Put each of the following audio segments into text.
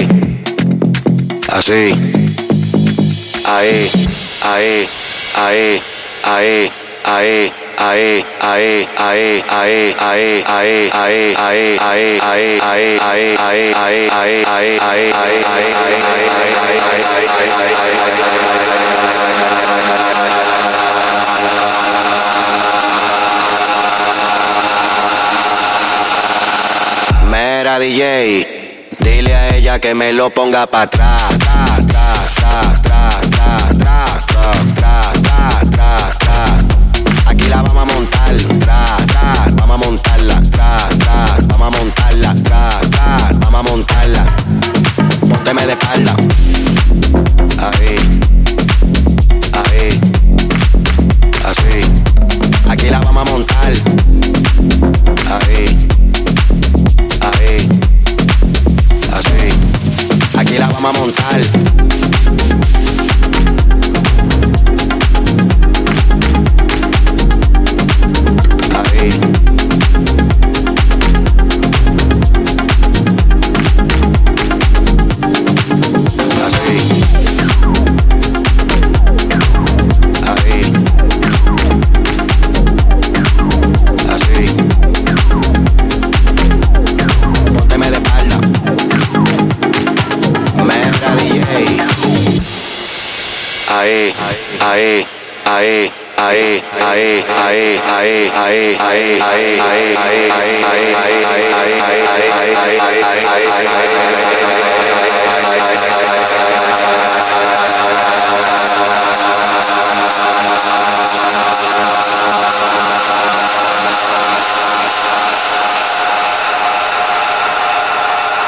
Ahí, así. Ahí, ahí, ahí, ahí, ahí. Ahí, ahí, ahí, ahí, ahí, ahí, ahí, ahí, ahí, ahí, ahí, ahí, ahí, ahí, ahí, ahí, ahí, Mera DJ, que me lo ponga pa' atrás. Aquí la vamos a montar, vamos a montarla, vamos a montarla, vamos a montarla. Pónteme de espalda. Ahí.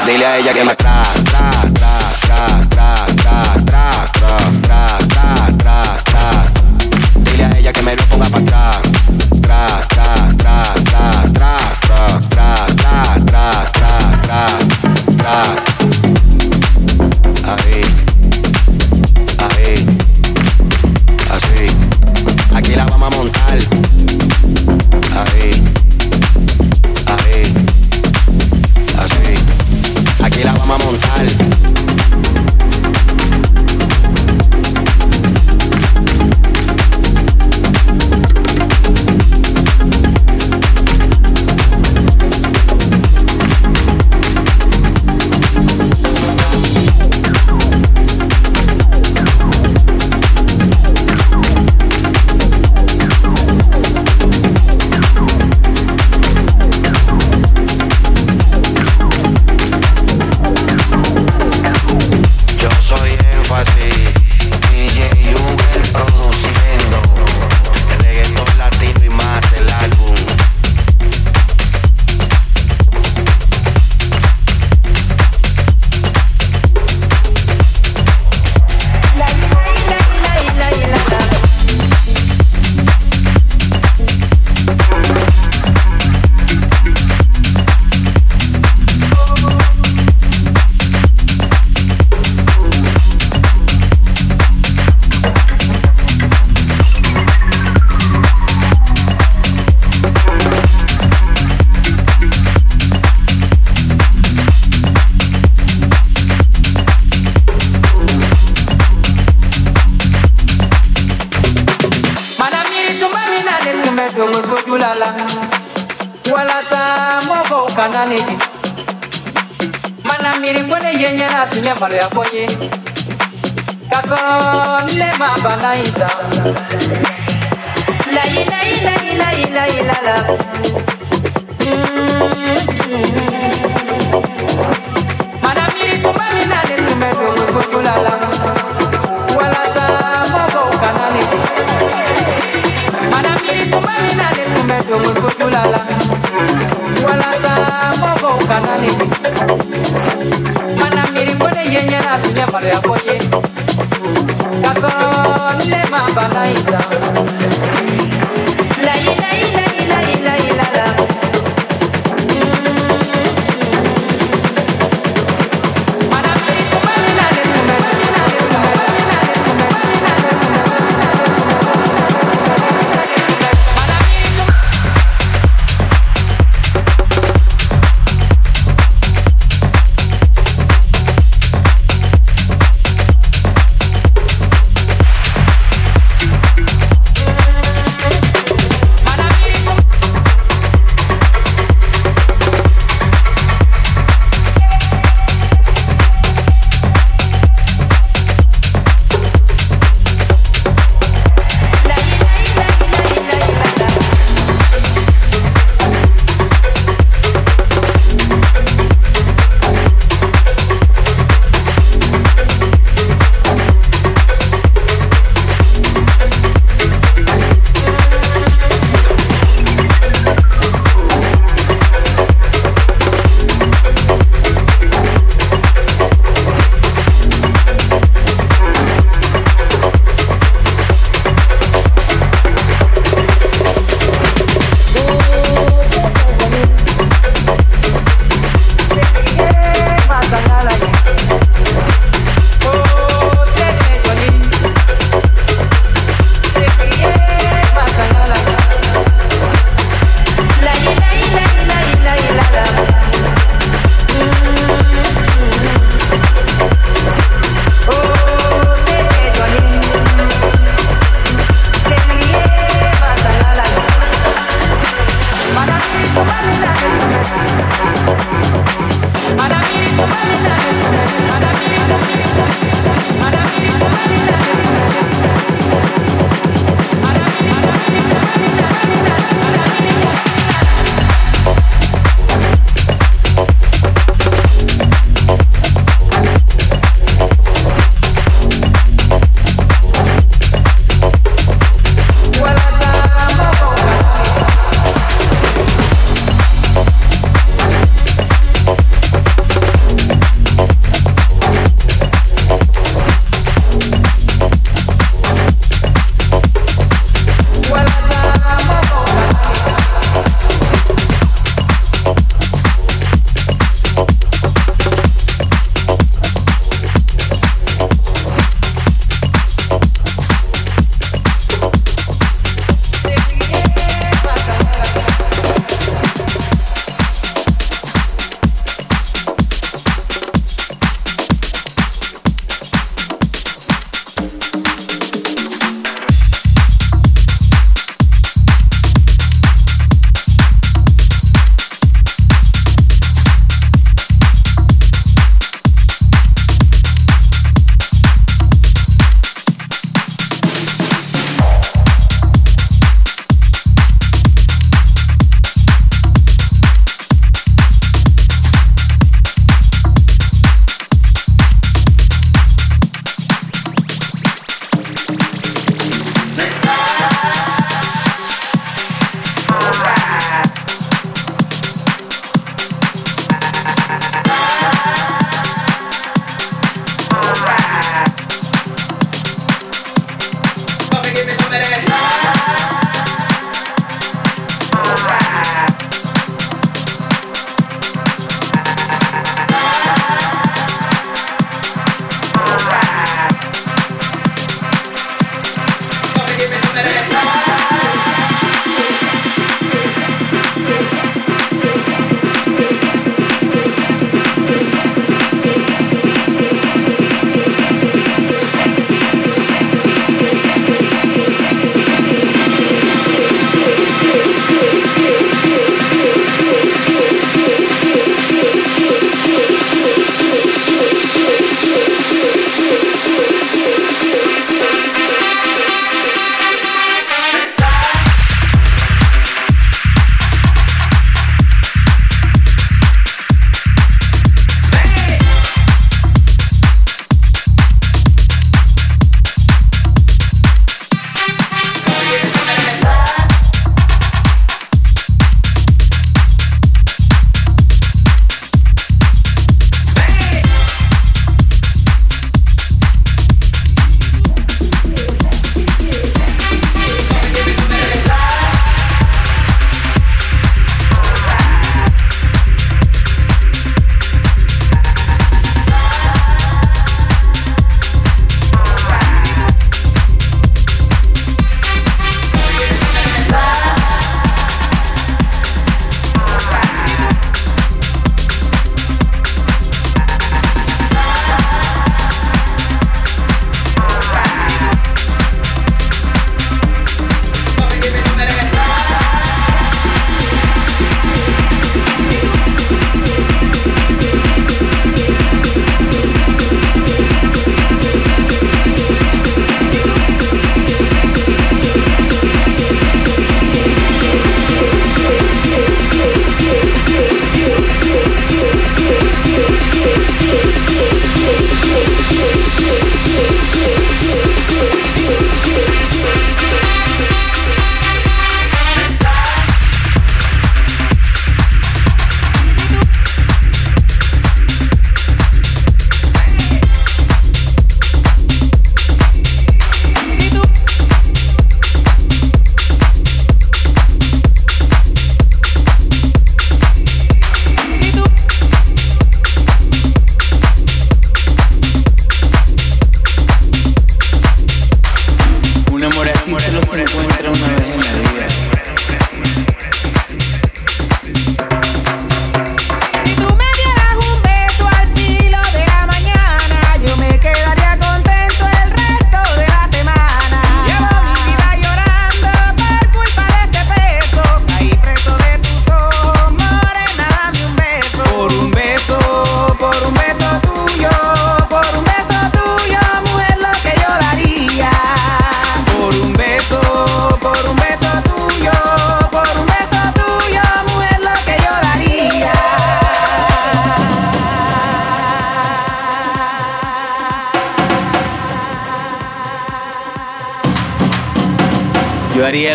Dile a ella que me dogo sojula la walasa mɔgɔw kana ne di manamiri ko ne ye ɲɛna tun ye maloya ko ye k'a sɔrɔ ne ma bana in sa layi Kanani, mana miringo de ye ɲɛna tun ye maloya ko ye ne ma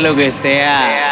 lo que sea.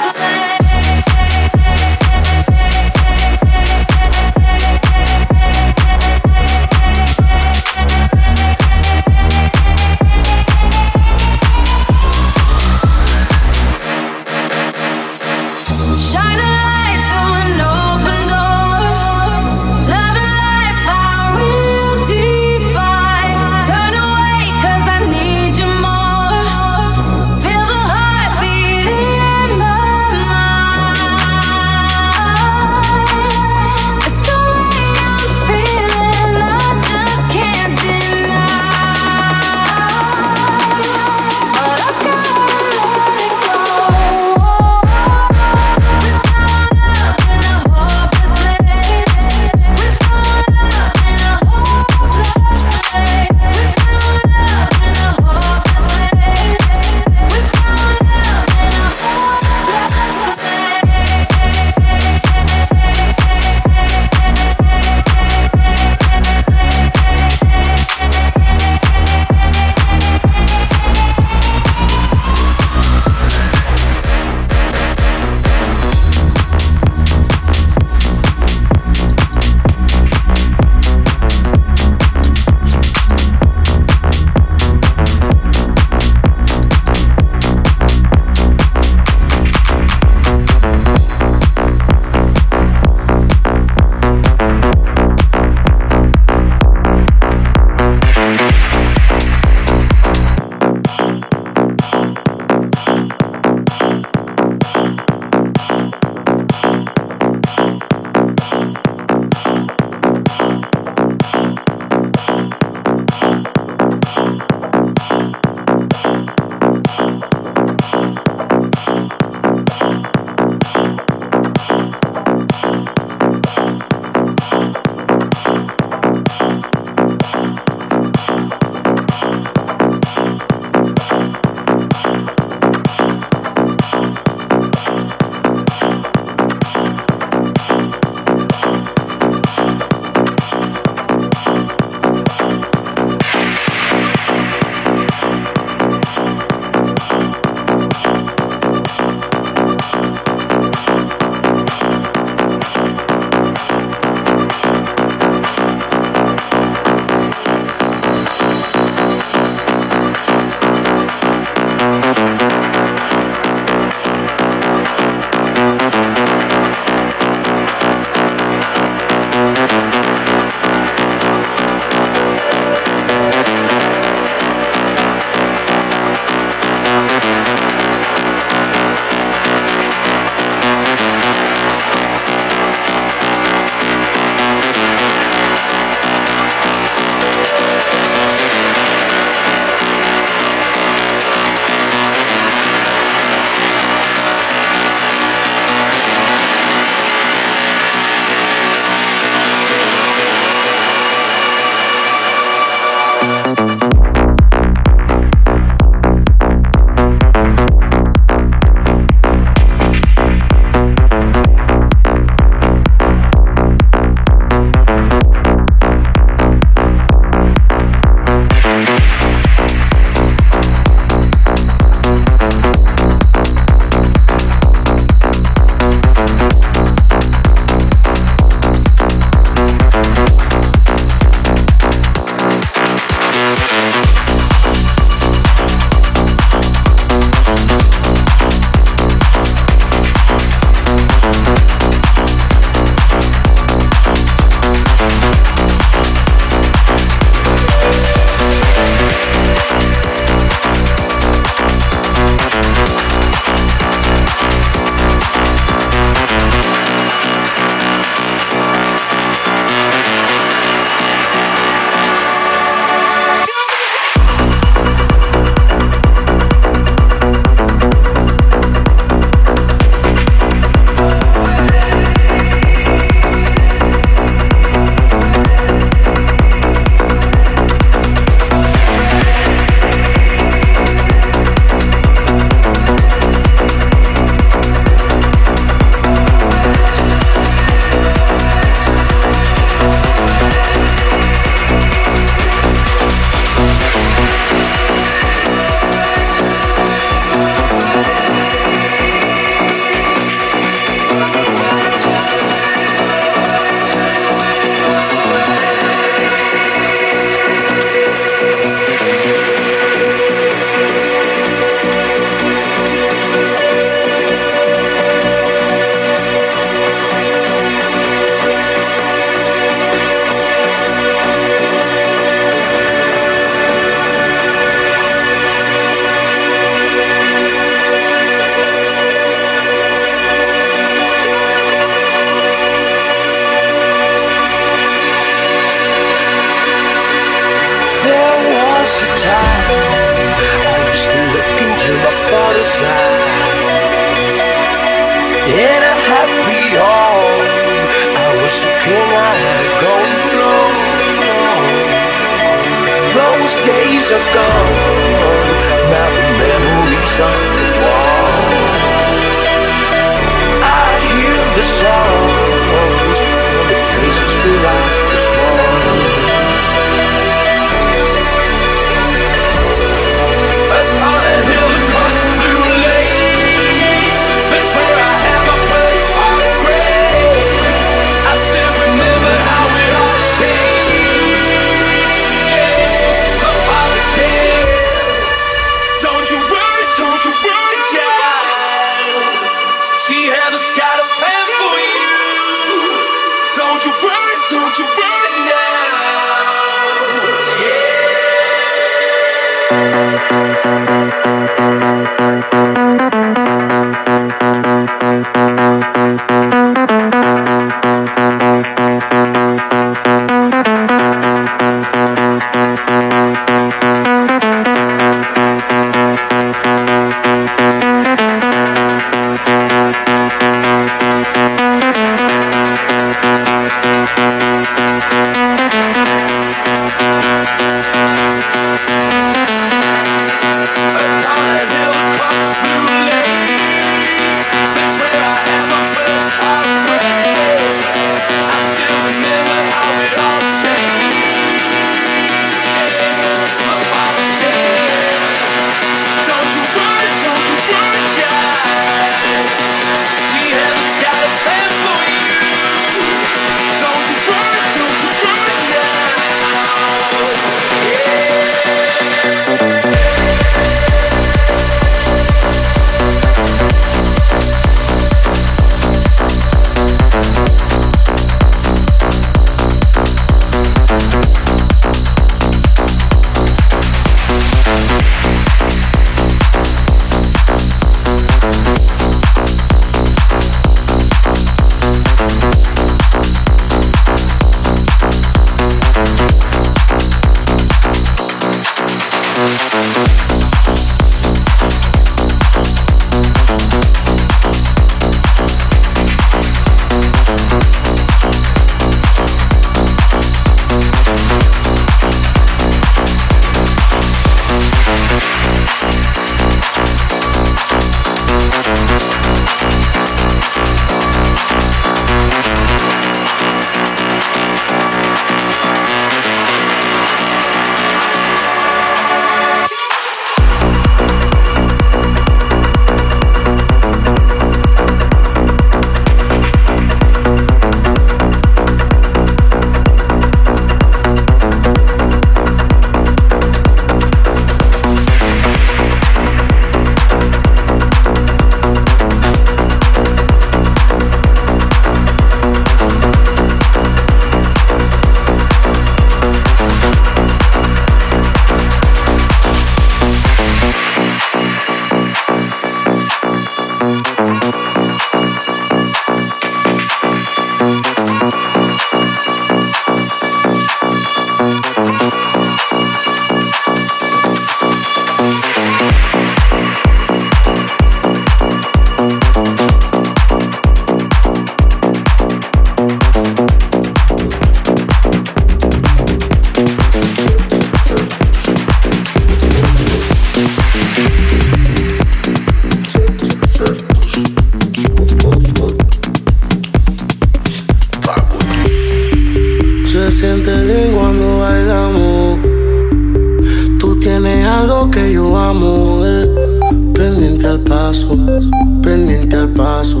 pendiente al paso,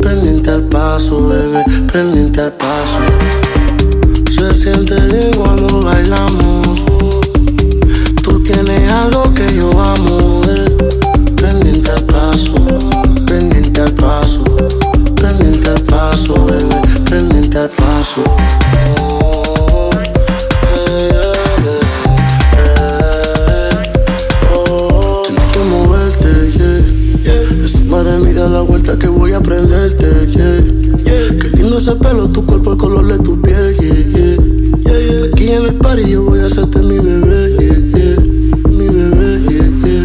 pendiente al paso, bebé, pendiente al paso. Se siente bien cuando bailamos. Tú tienes algo que yo amo, bebé. pendiente al paso, pendiente al paso, pendiente al paso, bebé, pendiente al paso. ese pelo, tu cuerpo, el color de tu piel, yeah, yeah. Aquí en el party yo voy a hacerte mi bebé, yeah, yeah. Mi bebé, yeah, yeah.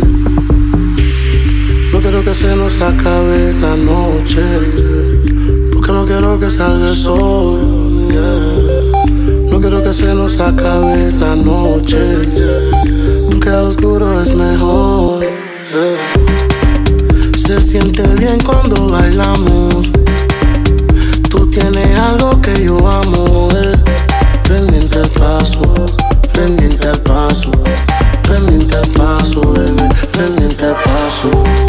No quiero que se nos acabe la noche, porque no quiero que salga el sol, yeah. No quiero que se nos acabe la noche, porque al oscuro es mejor, Se siente bien cuando bailamos Tú tienes algo que yo amo. Eh. Pendiente al paso, pendiente al paso, pendiente al paso, bebé, pendiente al paso.